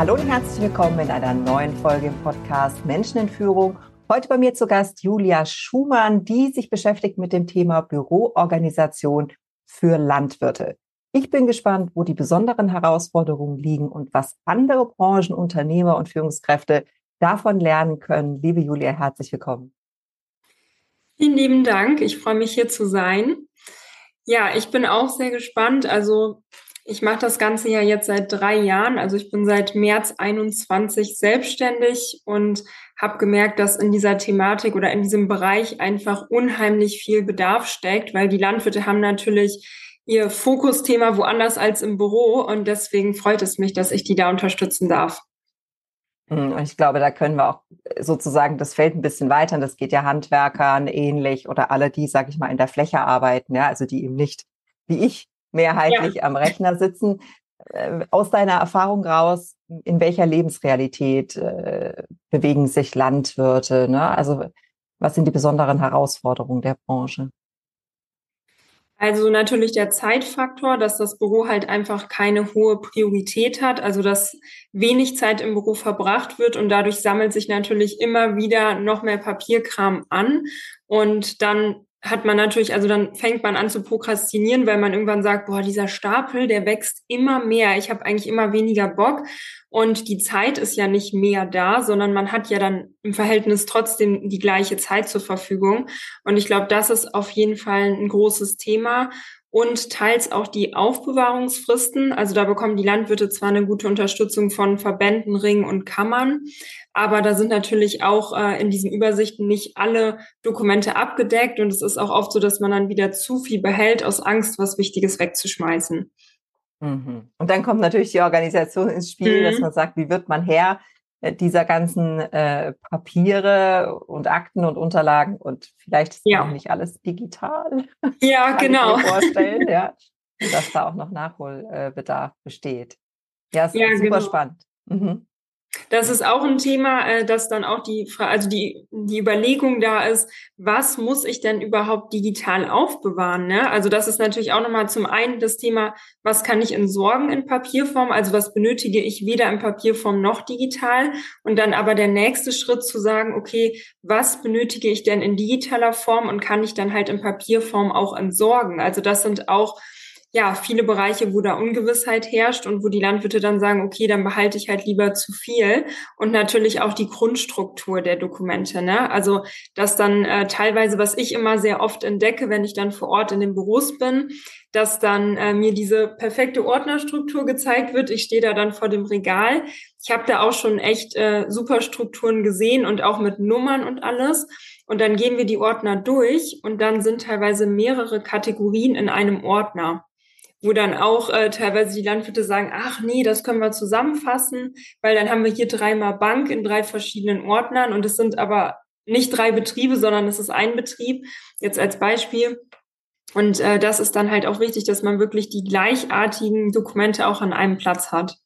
Hallo und herzlich willkommen in einer neuen Folge im Podcast Menschen in Führung. Heute bei mir zu Gast Julia Schumann, die sich beschäftigt mit dem Thema Büroorganisation für Landwirte. Ich bin gespannt, wo die besonderen Herausforderungen liegen und was andere Branchen, Unternehmer und Führungskräfte davon lernen können. Liebe Julia, herzlich willkommen. Vielen lieben Dank. Ich freue mich hier zu sein. Ja, ich bin auch sehr gespannt. Also ich mache das Ganze ja jetzt seit drei Jahren. Also ich bin seit März 21 selbstständig und habe gemerkt, dass in dieser Thematik oder in diesem Bereich einfach unheimlich viel Bedarf steckt, weil die Landwirte haben natürlich ihr Fokusthema woanders als im Büro und deswegen freut es mich, dass ich die da unterstützen darf. Hm, und ich glaube, da können wir auch sozusagen das Feld ein bisschen weiter. Das geht ja Handwerkern ähnlich oder alle, die, sag ich mal, in der Fläche arbeiten, ja, also die eben nicht wie ich mehrheitlich ja. am Rechner sitzen. Äh, aus deiner Erfahrung raus, in welcher Lebensrealität äh, bewegen sich Landwirte? Ne? Also was sind die besonderen Herausforderungen der Branche? Also natürlich der Zeitfaktor, dass das Büro halt einfach keine hohe Priorität hat, also dass wenig Zeit im Büro verbracht wird und dadurch sammelt sich natürlich immer wieder noch mehr Papierkram an und dann hat man natürlich, also dann fängt man an zu prokrastinieren, weil man irgendwann sagt, boah, dieser Stapel, der wächst immer mehr. Ich habe eigentlich immer weniger Bock und die Zeit ist ja nicht mehr da, sondern man hat ja dann im Verhältnis trotzdem die gleiche Zeit zur Verfügung. Und ich glaube, das ist auf jeden Fall ein großes Thema und teils auch die Aufbewahrungsfristen. Also da bekommen die Landwirte zwar eine gute Unterstützung von Verbänden, Ringen und Kammern, aber da sind natürlich auch äh, in diesen Übersichten nicht alle Dokumente abgedeckt und es ist auch oft so, dass man dann wieder zu viel behält aus Angst, was Wichtiges wegzuschmeißen. Mhm. Und dann kommt natürlich die Organisation ins Spiel, mhm. dass man sagt, wie wird man Herr dieser ganzen äh, Papiere und Akten und Unterlagen und vielleicht ist ja. auch nicht alles digital. Ja, genau. Ich mir vorstellen, ja, dass da auch noch Nachholbedarf besteht. Ja, es ja, super genau. spannend. Mhm. Das ist auch ein Thema, äh, dass dann auch die, also die, die Überlegung da ist, was muss ich denn überhaupt digital aufbewahren? Ne? Also das ist natürlich auch nochmal zum einen das Thema, was kann ich entsorgen in Papierform? Also was benötige ich weder in Papierform noch digital? Und dann aber der nächste Schritt zu sagen, okay, was benötige ich denn in digitaler Form und kann ich dann halt in Papierform auch entsorgen? Also das sind auch ja, viele Bereiche, wo da Ungewissheit herrscht und wo die Landwirte dann sagen, okay, dann behalte ich halt lieber zu viel. Und natürlich auch die Grundstruktur der Dokumente. Ne? Also, dass dann äh, teilweise, was ich immer sehr oft entdecke, wenn ich dann vor Ort in den Büros bin, dass dann äh, mir diese perfekte Ordnerstruktur gezeigt wird. Ich stehe da dann vor dem Regal. Ich habe da auch schon echt äh, super Strukturen gesehen und auch mit Nummern und alles. Und dann gehen wir die Ordner durch und dann sind teilweise mehrere Kategorien in einem Ordner wo dann auch äh, teilweise die Landwirte sagen, ach nee, das können wir zusammenfassen, weil dann haben wir hier dreimal Bank in drei verschiedenen Ordnern und es sind aber nicht drei Betriebe, sondern es ist ein Betrieb, jetzt als Beispiel. Und äh, das ist dann halt auch wichtig, dass man wirklich die gleichartigen Dokumente auch an einem Platz hat.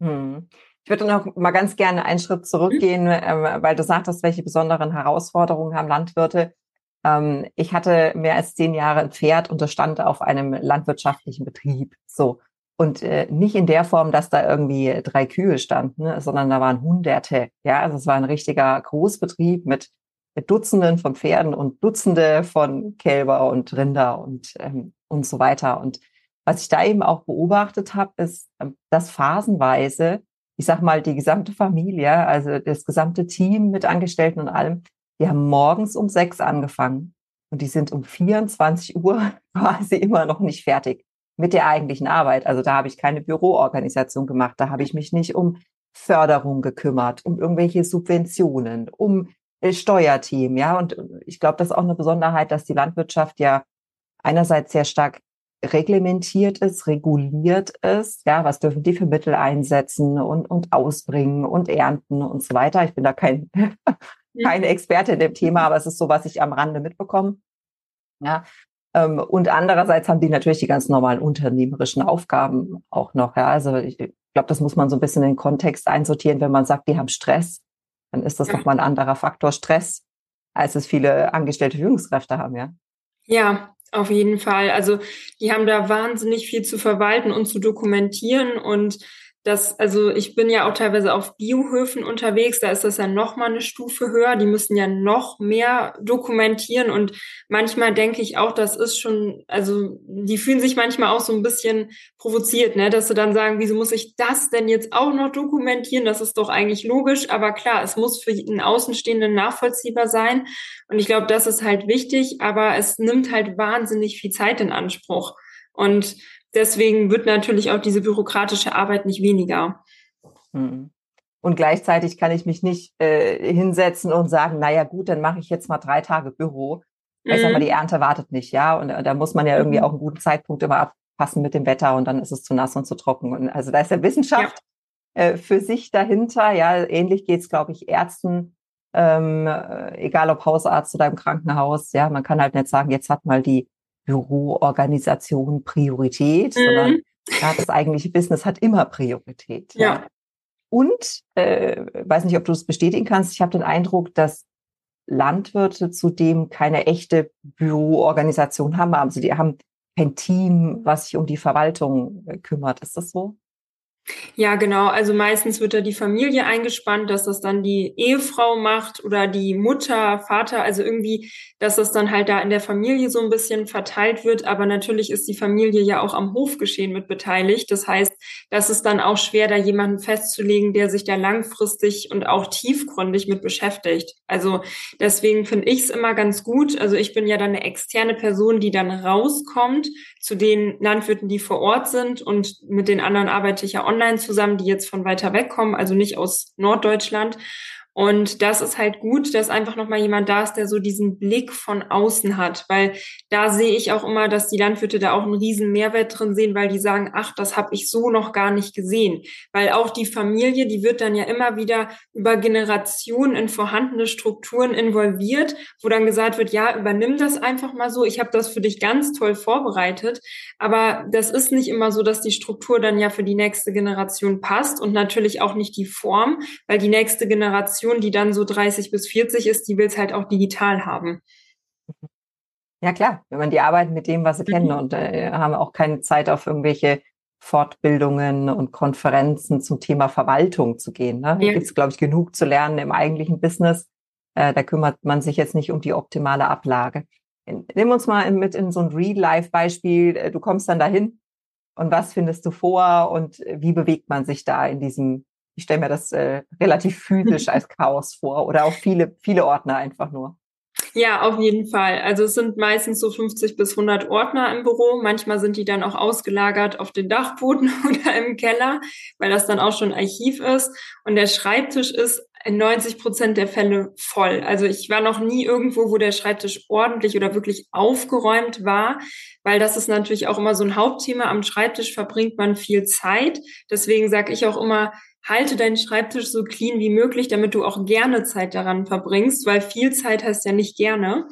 Hm. Ich würde noch mal ganz gerne einen Schritt zurückgehen, äh, weil du sagtest, welche besonderen Herausforderungen haben Landwirte. Ähm, ich hatte mehr als zehn Jahre ein Pferd und das stand auf einem landwirtschaftlichen Betrieb. So. Und äh, nicht in der Form, dass da irgendwie drei Kühe standen, ne, sondern da waren Hunderte. Ja, also es war ein richtiger Großbetrieb mit, mit Dutzenden von Pferden und Dutzende von Kälber und Rinder und, ähm, und so weiter. Und was ich da eben auch beobachtet habe, ist, ähm, dass phasenweise, ich sag mal, die gesamte Familie, also das gesamte Team mit Angestellten und allem, die haben morgens um sechs angefangen und die sind um 24 Uhr quasi immer noch nicht fertig mit der eigentlichen Arbeit. Also da habe ich keine Büroorganisation gemacht, da habe ich mich nicht um Förderung gekümmert, um irgendwelche Subventionen, um äh, Steuerteam, ja. Und ich glaube, das ist auch eine Besonderheit, dass die Landwirtschaft ja einerseits sehr stark reglementiert ist, reguliert ist. Ja, was dürfen die für Mittel einsetzen und, und ausbringen und ernten und so weiter. Ich bin da kein, keine Experte in dem Thema, aber es ist so, was ich am Rande mitbekomme. Ja, ähm, und andererseits haben die natürlich die ganz normalen unternehmerischen Aufgaben auch noch. Ja, also ich glaube, das muss man so ein bisschen in den Kontext einsortieren. Wenn man sagt, die haben Stress, dann ist das ja. nochmal ein anderer Faktor Stress, als es viele angestellte Führungskräfte haben, ja. Ja, auf jeden Fall. Also die haben da wahnsinnig viel zu verwalten und zu dokumentieren und das, also ich bin ja auch teilweise auf Biohöfen unterwegs, da ist das ja noch mal eine Stufe höher. Die müssen ja noch mehr dokumentieren und manchmal denke ich auch, das ist schon, also die fühlen sich manchmal auch so ein bisschen provoziert, ne, dass sie dann sagen, wieso muss ich das denn jetzt auch noch dokumentieren? Das ist doch eigentlich logisch, aber klar, es muss für einen Außenstehenden nachvollziehbar sein und ich glaube, das ist halt wichtig, aber es nimmt halt wahnsinnig viel Zeit in Anspruch und deswegen wird natürlich auch diese bürokratische Arbeit nicht weniger. Mhm. Und gleichzeitig kann ich mich nicht äh, hinsetzen und sagen, naja gut, dann mache ich jetzt mal drei Tage Büro. Mhm. Ich sag mal, die Ernte wartet nicht, ja. Und äh, da muss man ja irgendwie mhm. auch einen guten Zeitpunkt immer abpassen mit dem Wetter und dann ist es zu nass und zu trocken. Und also da ist ja Wissenschaft ja. Äh, für sich dahinter. Ja, ähnlich geht's, glaube ich, Ärzten, ähm, äh, egal ob Hausarzt oder im Krankenhaus. Ja, man kann halt nicht sagen, jetzt hat mal die Büroorganisation Priorität, mhm. sondern ja, das eigentliche Business hat immer Priorität. Ja. ja. Und äh, weiß nicht, ob du es bestätigen kannst. Ich habe den Eindruck, dass Landwirte zudem keine echte Büroorganisation haben. Also die haben kein Team, was sich um die Verwaltung äh, kümmert. Ist das so? Ja, genau. Also meistens wird da die Familie eingespannt, dass das dann die Ehefrau macht oder die Mutter, Vater, also irgendwie, dass das dann halt da in der Familie so ein bisschen verteilt wird. Aber natürlich ist die Familie ja auch am Hofgeschehen mit beteiligt. Das heißt, das ist dann auch schwer, da jemanden festzulegen, der sich da langfristig und auch tiefgründig mit beschäftigt. Also deswegen finde ich es immer ganz gut. Also ich bin ja dann eine externe Person, die dann rauskommt zu den Landwirten, die vor Ort sind und mit den anderen arbeite ich ja online zusammen, die jetzt von weiter weg kommen, also nicht aus Norddeutschland. Und das ist halt gut, dass einfach nochmal jemand da ist, der so diesen Blick von außen hat, weil da sehe ich auch immer, dass die Landwirte da auch einen riesen Mehrwert drin sehen, weil die sagen, ach, das habe ich so noch gar nicht gesehen. Weil auch die Familie, die wird dann ja immer wieder über Generationen in vorhandene Strukturen involviert, wo dann gesagt wird, ja, übernimm das einfach mal so, ich habe das für dich ganz toll vorbereitet. Aber das ist nicht immer so, dass die Struktur dann ja für die nächste Generation passt und natürlich auch nicht die Form, weil die nächste Generation Generation, die dann so 30 bis 40 ist, die will es halt auch digital haben. Ja klar, wenn man die arbeiten mit dem, was sie mhm. kennen und äh, haben auch keine Zeit auf irgendwelche Fortbildungen und Konferenzen zum Thema Verwaltung zu gehen. Ne? Ja. Gibt es, glaube ich, genug zu lernen im eigentlichen Business. Äh, da kümmert man sich jetzt nicht um die optimale Ablage. Nimm uns mal mit in so ein Real-Life-Beispiel. Äh, du kommst dann dahin und was findest du vor und wie bewegt man sich da in diesem ich stelle mir das äh, relativ physisch als Chaos vor oder auch viele, viele Ordner einfach nur. Ja, auf jeden Fall. Also es sind meistens so 50 bis 100 Ordner im Büro. Manchmal sind die dann auch ausgelagert auf den Dachboden oder im Keller, weil das dann auch schon Archiv ist. Und der Schreibtisch ist in 90 Prozent der Fälle voll. Also ich war noch nie irgendwo, wo der Schreibtisch ordentlich oder wirklich aufgeräumt war, weil das ist natürlich auch immer so ein Hauptthema. Am Schreibtisch verbringt man viel Zeit. Deswegen sage ich auch immer, halte deinen Schreibtisch so clean wie möglich, damit du auch gerne Zeit daran verbringst, weil viel Zeit heißt ja nicht gerne.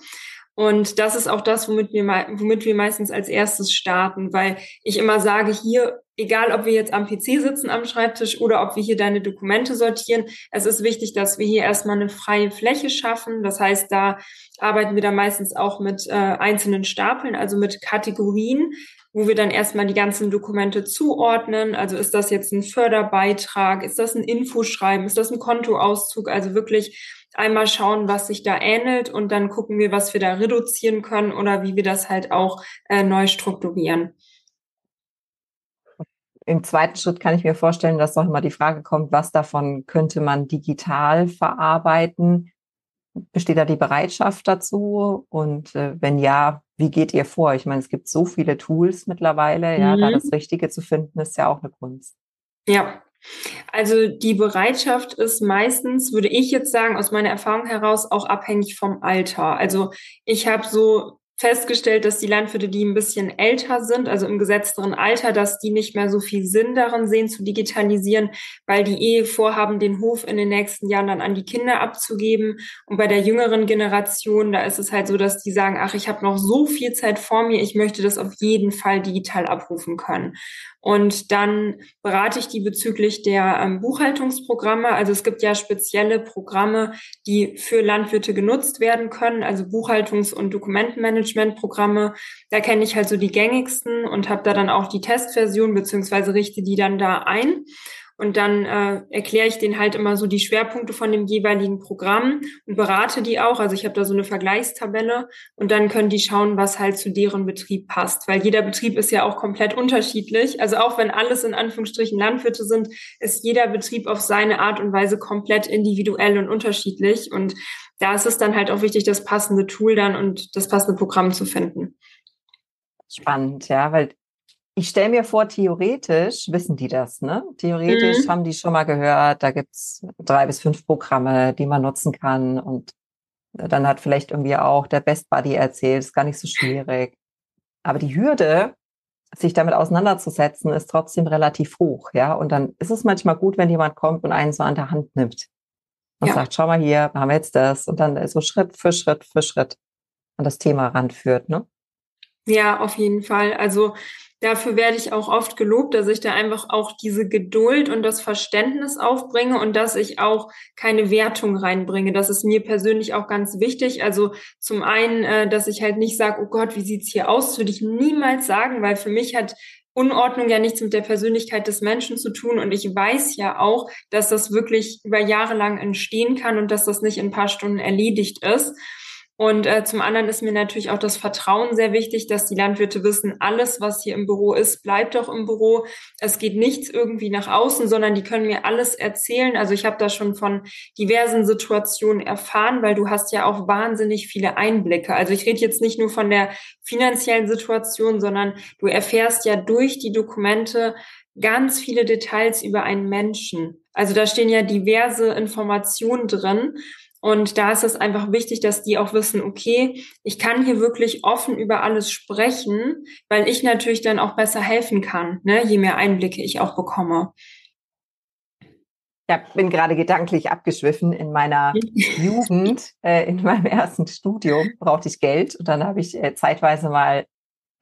Und das ist auch das, womit wir, womit wir meistens als erstes starten, weil ich immer sage, hier, egal ob wir jetzt am PC sitzen am Schreibtisch oder ob wir hier deine Dokumente sortieren, es ist wichtig, dass wir hier erstmal eine freie Fläche schaffen. Das heißt, da arbeiten wir dann meistens auch mit äh, einzelnen Stapeln, also mit Kategorien, wo wir dann erstmal die ganzen Dokumente zuordnen. Also ist das jetzt ein Förderbeitrag, ist das ein Infoschreiben, ist das ein Kontoauszug? Also wirklich einmal schauen, was sich da ähnelt und dann gucken wir, was wir da reduzieren können oder wie wir das halt auch äh, neu strukturieren. Im zweiten Schritt kann ich mir vorstellen, dass doch immer die Frage kommt, was davon könnte man digital verarbeiten? Besteht da die Bereitschaft dazu? Und äh, wenn ja, wie geht ihr vor? Ich meine, es gibt so viele Tools mittlerweile, ja, mhm. da das Richtige zu finden, ist ja auch eine Kunst. Ja. Also die Bereitschaft ist meistens, würde ich jetzt sagen, aus meiner Erfahrung heraus auch abhängig vom Alter. Also ich habe so festgestellt, dass die Landwirte, die ein bisschen älter sind, also im gesetzteren Alter, dass die nicht mehr so viel Sinn darin sehen, zu digitalisieren, weil die eh vorhaben, den Hof in den nächsten Jahren dann an die Kinder abzugeben. Und bei der jüngeren Generation, da ist es halt so, dass die sagen, ach, ich habe noch so viel Zeit vor mir, ich möchte das auf jeden Fall digital abrufen können. Und dann berate ich die bezüglich der ähm, Buchhaltungsprogramme. Also es gibt ja spezielle Programme, die für Landwirte genutzt werden können, also Buchhaltungs- und Dokumentenmanagementprogramme. Da kenne ich halt so die gängigsten und habe da dann auch die Testversion beziehungsweise richte die dann da ein. Und dann äh, erkläre ich denen halt immer so die Schwerpunkte von dem jeweiligen Programm und berate die auch. Also ich habe da so eine Vergleichstabelle und dann können die schauen, was halt zu deren Betrieb passt. Weil jeder Betrieb ist ja auch komplett unterschiedlich. Also auch wenn alles in Anführungsstrichen Landwirte sind, ist jeder Betrieb auf seine Art und Weise komplett individuell und unterschiedlich. Und da ist es dann halt auch wichtig, das passende Tool dann und das passende Programm zu finden. Spannend, ja, weil ich stelle mir vor, theoretisch wissen die das, ne? Theoretisch mhm. haben die schon mal gehört, da gibt's drei bis fünf Programme, die man nutzen kann. Und dann hat vielleicht irgendwie auch der Best Buddy erzählt, ist gar nicht so schwierig. Aber die Hürde, sich damit auseinanderzusetzen, ist trotzdem relativ hoch, ja. Und dann ist es manchmal gut, wenn jemand kommt und einen so an der Hand nimmt und ja. sagt, schau mal hier, haben wir jetzt das. Und dann so Schritt für Schritt für Schritt an das Thema ranführt, ne? Ja, auf jeden Fall. Also Dafür werde ich auch oft gelobt, dass ich da einfach auch diese Geduld und das Verständnis aufbringe und dass ich auch keine Wertung reinbringe. Das ist mir persönlich auch ganz wichtig. Also zum einen, äh, dass ich halt nicht sage, oh Gott, wie sieht's hier aus? Das würde ich niemals sagen, weil für mich hat Unordnung ja nichts mit der Persönlichkeit des Menschen zu tun. Und ich weiß ja auch, dass das wirklich über Jahre lang entstehen kann und dass das nicht in ein paar Stunden erledigt ist. Und äh, zum anderen ist mir natürlich auch das Vertrauen sehr wichtig, dass die Landwirte wissen, alles, was hier im Büro ist, bleibt auch im Büro. Es geht nichts irgendwie nach außen, sondern die können mir alles erzählen. Also ich habe da schon von diversen Situationen erfahren, weil du hast ja auch wahnsinnig viele Einblicke. Also ich rede jetzt nicht nur von der finanziellen Situation, sondern du erfährst ja durch die Dokumente ganz viele Details über einen Menschen. Also da stehen ja diverse Informationen drin. Und da ist es einfach wichtig, dass die auch wissen, okay, ich kann hier wirklich offen über alles sprechen, weil ich natürlich dann auch besser helfen kann, ne, je mehr Einblicke ich auch bekomme. Ja, bin gerade gedanklich abgeschwiffen. In meiner Jugend, äh, in meinem ersten Studium, brauchte ich Geld und dann habe ich äh, zeitweise mal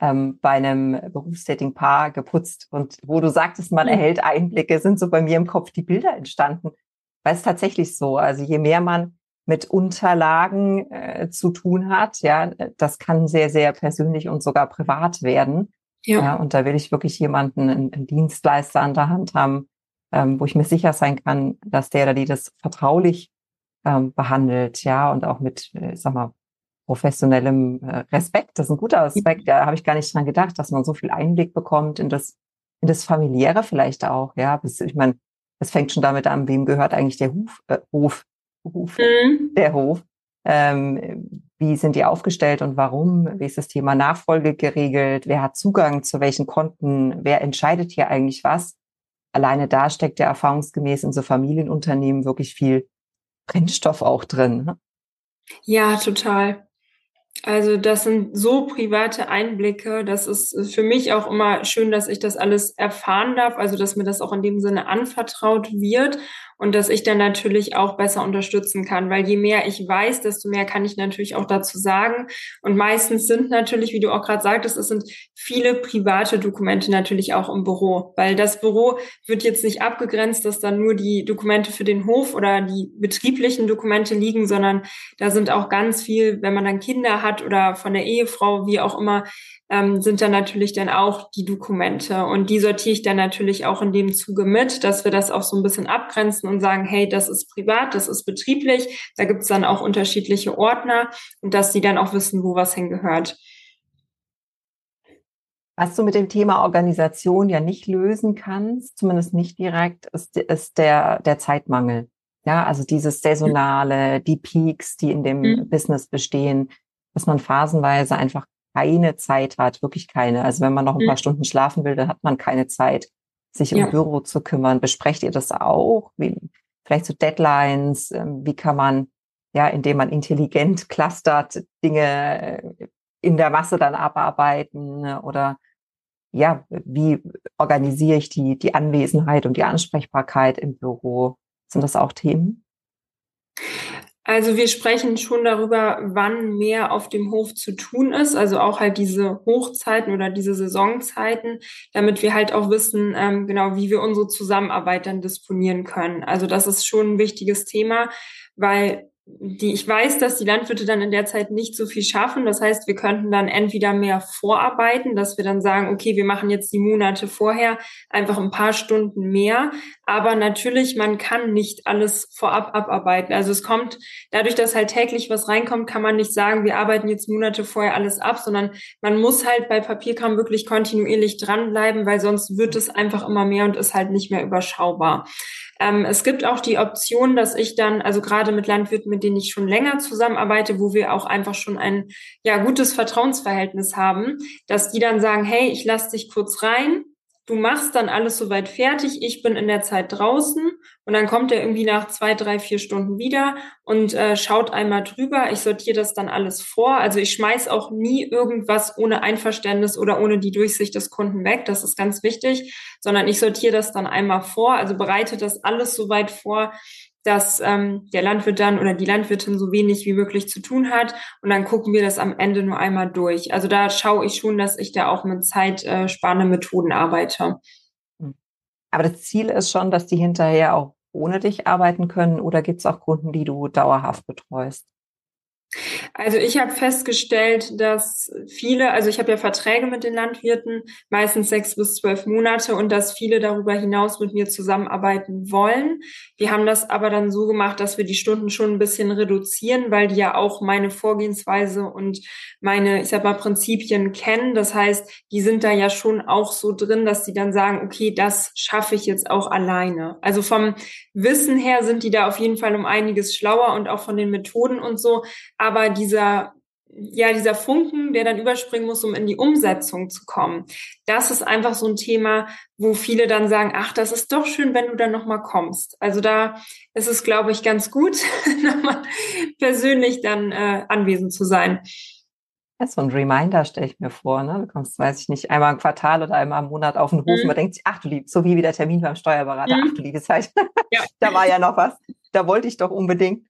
ähm, bei einem berufstätigen Paar geputzt. Und wo du sagtest, man erhält Einblicke, sind so bei mir im Kopf die Bilder entstanden. Weil es tatsächlich so, also je mehr man mit Unterlagen äh, zu tun hat. Ja, das kann sehr, sehr persönlich und sogar privat werden. Ja. ja und da will ich wirklich jemanden, einen, einen Dienstleister an der Hand haben, ähm, wo ich mir sicher sein kann, dass der oder die das vertraulich ähm, behandelt, ja, und auch mit, äh, sag mal, professionellem äh, Respekt. Das ist ein guter Aspekt. Da habe ich gar nicht dran gedacht, dass man so viel Einblick bekommt in das, in das familiäre vielleicht auch. Ja, das, ich meine, es fängt schon damit an, wem gehört eigentlich der Hof, äh, Hof Hof, mhm. der Hof. Ähm, wie sind die aufgestellt und warum? Wie ist das Thema Nachfolge geregelt? Wer hat Zugang zu welchen Konten? Wer entscheidet hier eigentlich was? Alleine da steckt ja erfahrungsgemäß in so Familienunternehmen wirklich viel Brennstoff auch drin. Ne? Ja, total. Also das sind so private Einblicke. Das ist für mich auch immer schön, dass ich das alles erfahren darf. Also dass mir das auch in dem Sinne anvertraut wird und dass ich dann natürlich auch besser unterstützen kann, weil je mehr ich weiß, desto mehr kann ich natürlich auch dazu sagen. Und meistens sind natürlich, wie du auch gerade sagtest, es sind viele private Dokumente natürlich auch im Büro, weil das Büro wird jetzt nicht abgegrenzt, dass dann nur die Dokumente für den Hof oder die betrieblichen Dokumente liegen, sondern da sind auch ganz viel, wenn man dann Kinder hat oder von der Ehefrau, wie auch immer, ähm, sind dann natürlich dann auch die Dokumente. Und die sortiere ich dann natürlich auch in dem Zuge mit, dass wir das auch so ein bisschen abgrenzen und sagen, hey, das ist privat, das ist betrieblich. Da gibt es dann auch unterschiedliche Ordner und dass sie dann auch wissen, wo was hingehört. Was du mit dem Thema Organisation ja nicht lösen kannst, zumindest nicht direkt, ist, ist der, der Zeitmangel. Ja, also dieses Saisonale, die Peaks, die in dem mhm. Business bestehen, dass man phasenweise einfach keine Zeit hat, wirklich keine. Also wenn man noch ein paar mhm. Stunden schlafen will, dann hat man keine Zeit, sich ja. im Büro zu kümmern. Besprecht ihr das auch? Wie, vielleicht so Deadlines? Ähm, wie kann man, ja, indem man intelligent clustert, Dinge äh, in der Masse dann abarbeiten ne? oder ja, wie organisiere ich die, die Anwesenheit und die Ansprechbarkeit im Büro? Sind das auch Themen? Also wir sprechen schon darüber, wann mehr auf dem Hof zu tun ist, also auch halt diese Hochzeiten oder diese Saisonzeiten, damit wir halt auch wissen, ähm, genau, wie wir unsere Zusammenarbeit dann disponieren können. Also das ist schon ein wichtiges Thema, weil die, ich weiß, dass die Landwirte dann in der Zeit nicht so viel schaffen. Das heißt, wir könnten dann entweder mehr vorarbeiten, dass wir dann sagen, okay, wir machen jetzt die Monate vorher einfach ein paar Stunden mehr. Aber natürlich, man kann nicht alles vorab abarbeiten. Also es kommt dadurch, dass halt täglich was reinkommt, kann man nicht sagen, wir arbeiten jetzt Monate vorher alles ab, sondern man muss halt bei Papierkram wirklich kontinuierlich dranbleiben, weil sonst wird es einfach immer mehr und ist halt nicht mehr überschaubar. Ähm, es gibt auch die Option, dass ich dann, also gerade mit Landwirten, mit denen ich schon länger zusammenarbeite, wo wir auch einfach schon ein ja gutes Vertrauensverhältnis haben, dass die dann sagen, hey, ich lasse dich kurz rein, du machst dann alles soweit fertig, ich bin in der Zeit draußen und dann kommt er irgendwie nach zwei, drei, vier Stunden wieder und äh, schaut einmal drüber. Ich sortiere das dann alles vor. Also ich schmeiß auch nie irgendwas ohne Einverständnis oder ohne die Durchsicht des Kunden weg. Das ist ganz wichtig, sondern ich sortiere das dann einmal vor, also bereite das alles soweit vor, dass ähm, der Landwirt dann oder die Landwirtin so wenig wie möglich zu tun hat und dann gucken wir das am Ende nur einmal durch. Also da schaue ich schon, dass ich da auch mit zeitsparenden Methoden arbeite. Hm. Aber das Ziel ist schon, dass die hinterher auch ohne dich arbeiten können oder gibt es auch Kunden, die du dauerhaft betreust? Also ich habe festgestellt, dass viele, also ich habe ja Verträge mit den Landwirten, meistens sechs bis zwölf Monate und dass viele darüber hinaus mit mir zusammenarbeiten wollen. Wir haben das aber dann so gemacht, dass wir die Stunden schon ein bisschen reduzieren, weil die ja auch meine Vorgehensweise und meine, ich sag mal, Prinzipien kennen. Das heißt, die sind da ja schon auch so drin, dass die dann sagen, okay, das schaffe ich jetzt auch alleine. Also vom Wissen her sind die da auf jeden Fall um einiges schlauer und auch von den Methoden und so aber dieser ja, dieser Funken, der dann überspringen muss, um in die Umsetzung zu kommen. Das ist einfach so ein Thema, wo viele dann sagen, ach, das ist doch schön, wenn du dann nochmal kommst. Also da ist es, glaube ich, ganz gut, nochmal persönlich dann äh, anwesend zu sein. Ja, so ein Reminder stelle ich mir vor, ne? Du kommst, weiß ich nicht, einmal im Quartal oder einmal im Monat auf den Hof mhm. und man denkt sich, ach du liebes, so wie wieder Termin beim Steuerberater, mhm. ach du liebe Zeit. Ja. da war ja noch was. Da wollte ich doch unbedingt.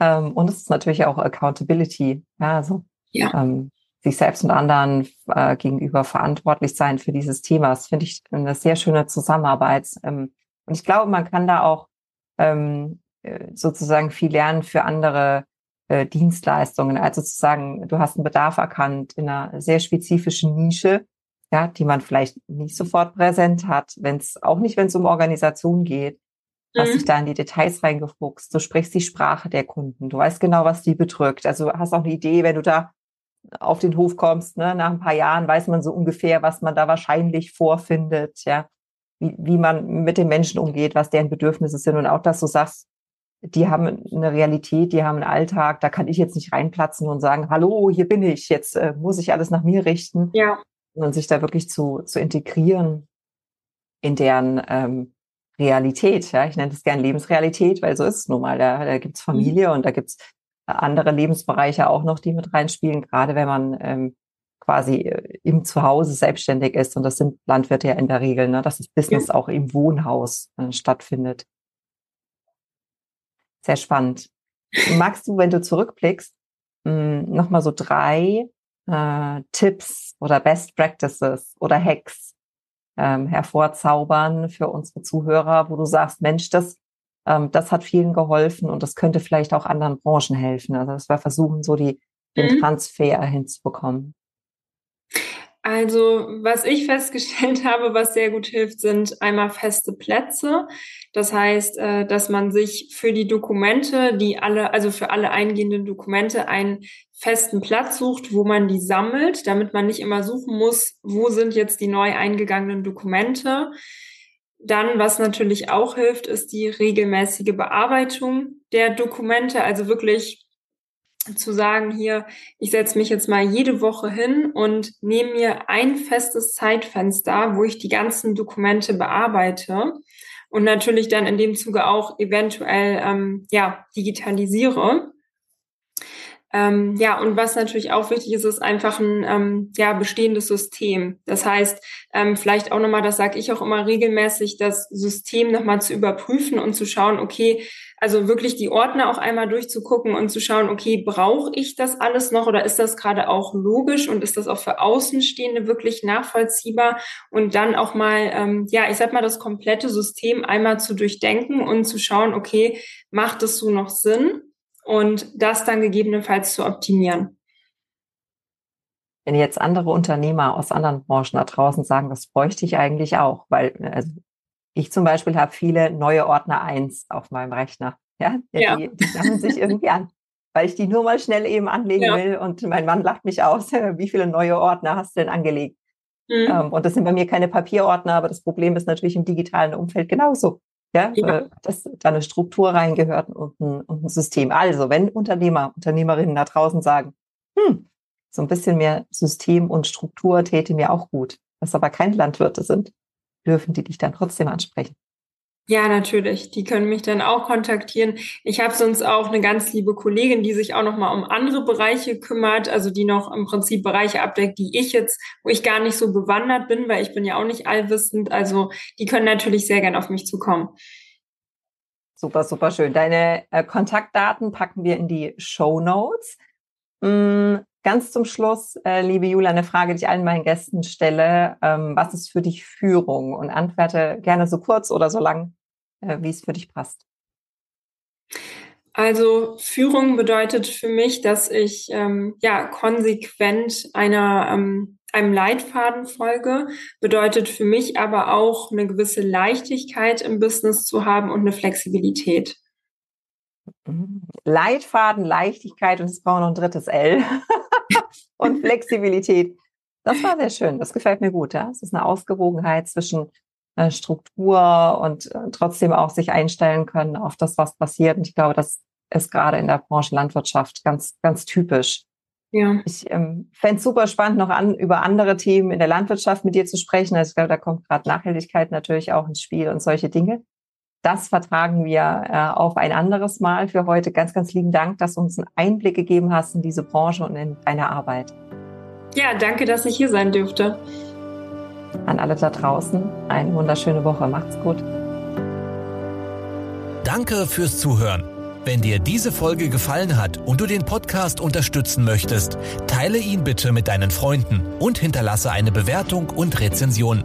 Ähm, und es ist natürlich auch Accountability, ja, also ja. Ähm, sich selbst und anderen äh, gegenüber verantwortlich sein für dieses Thema. Das finde ich eine sehr schöne Zusammenarbeit. Ähm, und ich glaube, man kann da auch ähm, äh, sozusagen viel lernen für andere äh, Dienstleistungen. Also zu sagen, du hast einen Bedarf erkannt in einer sehr spezifischen Nische, ja, die man vielleicht nicht sofort präsent hat, wenn es auch nicht, wenn es um Organisation geht hast dich mhm. da in die Details reingefuchst. Du sprichst die Sprache der Kunden. Du weißt genau, was die bedrückt. Also hast auch eine Idee, wenn du da auf den Hof kommst, ne, nach ein paar Jahren weiß man so ungefähr, was man da wahrscheinlich vorfindet, ja, wie, wie man mit den Menschen umgeht, was deren Bedürfnisse sind und auch, dass du sagst, die haben eine Realität, die haben einen Alltag, da kann ich jetzt nicht reinplatzen und sagen, hallo, hier bin ich, jetzt äh, muss ich alles nach mir richten. Ja. Und sich da wirklich zu, zu integrieren in deren ähm, Realität. Ja, ich nenne es gern Lebensrealität, weil so ist es nun mal. Da, da gibt's mhm. Familie und da gibt's andere Lebensbereiche auch noch, die mit reinspielen, gerade wenn man ähm, quasi äh, im Zuhause selbstständig ist. Und das sind Landwirte ja in der Regel, ne, dass das Business ja. auch im Wohnhaus äh, stattfindet. Sehr spannend. Magst du, wenn du zurückblickst, hm, nochmal so drei äh, Tipps oder Best Practices oder Hacks ähm, hervorzaubern für unsere Zuhörer, wo du sagst, Mensch, das, ähm, das hat vielen geholfen und das könnte vielleicht auch anderen Branchen helfen. Also dass wir versuchen, so die, den mhm. Transfer hinzubekommen. Also, was ich festgestellt habe, was sehr gut hilft, sind einmal feste Plätze. Das heißt, äh, dass man sich für die Dokumente, die alle, also für alle eingehenden Dokumente einen festen Platz sucht, wo man die sammelt, damit man nicht immer suchen muss, wo sind jetzt die neu eingegangenen Dokumente. Dann, was natürlich auch hilft, ist die regelmäßige Bearbeitung der Dokumente, also wirklich zu sagen, hier, ich setze mich jetzt mal jede Woche hin und nehme mir ein festes Zeitfenster, wo ich die ganzen Dokumente bearbeite und natürlich dann in dem Zuge auch eventuell ähm, ja digitalisiere. Ähm, ja, und was natürlich auch wichtig ist, ist einfach ein ähm, ja, bestehendes System. Das heißt, ähm, vielleicht auch nochmal, das sage ich auch immer regelmäßig, das System nochmal zu überprüfen und zu schauen, okay, also wirklich die Ordner auch einmal durchzugucken und zu schauen, okay, brauche ich das alles noch oder ist das gerade auch logisch und ist das auch für Außenstehende wirklich nachvollziehbar? Und dann auch mal, ähm, ja, ich sag mal, das komplette System einmal zu durchdenken und zu schauen, okay, macht es so noch Sinn? Und das dann gegebenenfalls zu optimieren. Wenn jetzt andere Unternehmer aus anderen Branchen da draußen sagen, das bräuchte ich eigentlich auch, weil also ich zum Beispiel habe viele neue Ordner 1 auf meinem Rechner. Ja, ja. Die, die sammeln sich irgendwie an, weil ich die nur mal schnell eben anlegen ja. will. Und mein Mann lacht mich aus, wie viele neue Ordner hast du denn angelegt? Mhm. Ähm, und das sind bei mir keine Papierordner, aber das Problem ist natürlich im digitalen Umfeld genauso. Ja, ja. Äh, dass da eine Struktur reingehört und ein, und ein System. Also, wenn Unternehmer, Unternehmerinnen da draußen sagen, hm, so ein bisschen mehr System und Struktur täte mir auch gut, was aber keine Landwirte sind, dürfen die dich dann trotzdem ansprechen. Ja, natürlich. Die können mich dann auch kontaktieren. Ich habe sonst auch eine ganz liebe Kollegin, die sich auch noch mal um andere Bereiche kümmert, also die noch im Prinzip Bereiche abdeckt, die ich jetzt, wo ich gar nicht so bewandert bin, weil ich bin ja auch nicht allwissend. Also die können natürlich sehr gern auf mich zukommen. Super, super schön. Deine äh, Kontaktdaten packen wir in die Show Notes. Mm, Ganz zum Schluss, äh, liebe Julia, eine Frage, die ich allen meinen Gästen stelle. Ähm, was ist für dich Führung? Und antworte gerne so kurz oder so lang, äh, wie es für dich passt. Also Führung bedeutet für mich, dass ich ähm, ja konsequent einer ähm, einem Leitfaden folge, bedeutet für mich aber auch eine gewisse Leichtigkeit im Business zu haben und eine Flexibilität. Leitfaden, Leichtigkeit und es brauchen noch ein drittes L. und Flexibilität. Das war sehr schön. Das gefällt mir gut. Ja? Es ist eine Ausgewogenheit zwischen äh, Struktur und äh, trotzdem auch sich einstellen können auf das, was passiert. Und ich glaube, das ist gerade in der Branche Landwirtschaft ganz, ganz typisch. Ja. Ich ähm, fände es super spannend, noch an, über andere Themen in der Landwirtschaft mit dir zu sprechen. Also ich glaube, da kommt gerade Nachhaltigkeit natürlich auch ins Spiel und solche Dinge. Das vertragen wir äh, auf ein anderes Mal für heute. Ganz, ganz lieben Dank, dass du uns einen Einblick gegeben hast in diese Branche und in deine Arbeit. Ja, danke, dass ich hier sein dürfte. An alle da draußen eine wunderschöne Woche. Macht's gut. Danke fürs Zuhören. Wenn dir diese Folge gefallen hat und du den Podcast unterstützen möchtest, teile ihn bitte mit deinen Freunden und hinterlasse eine Bewertung und Rezension.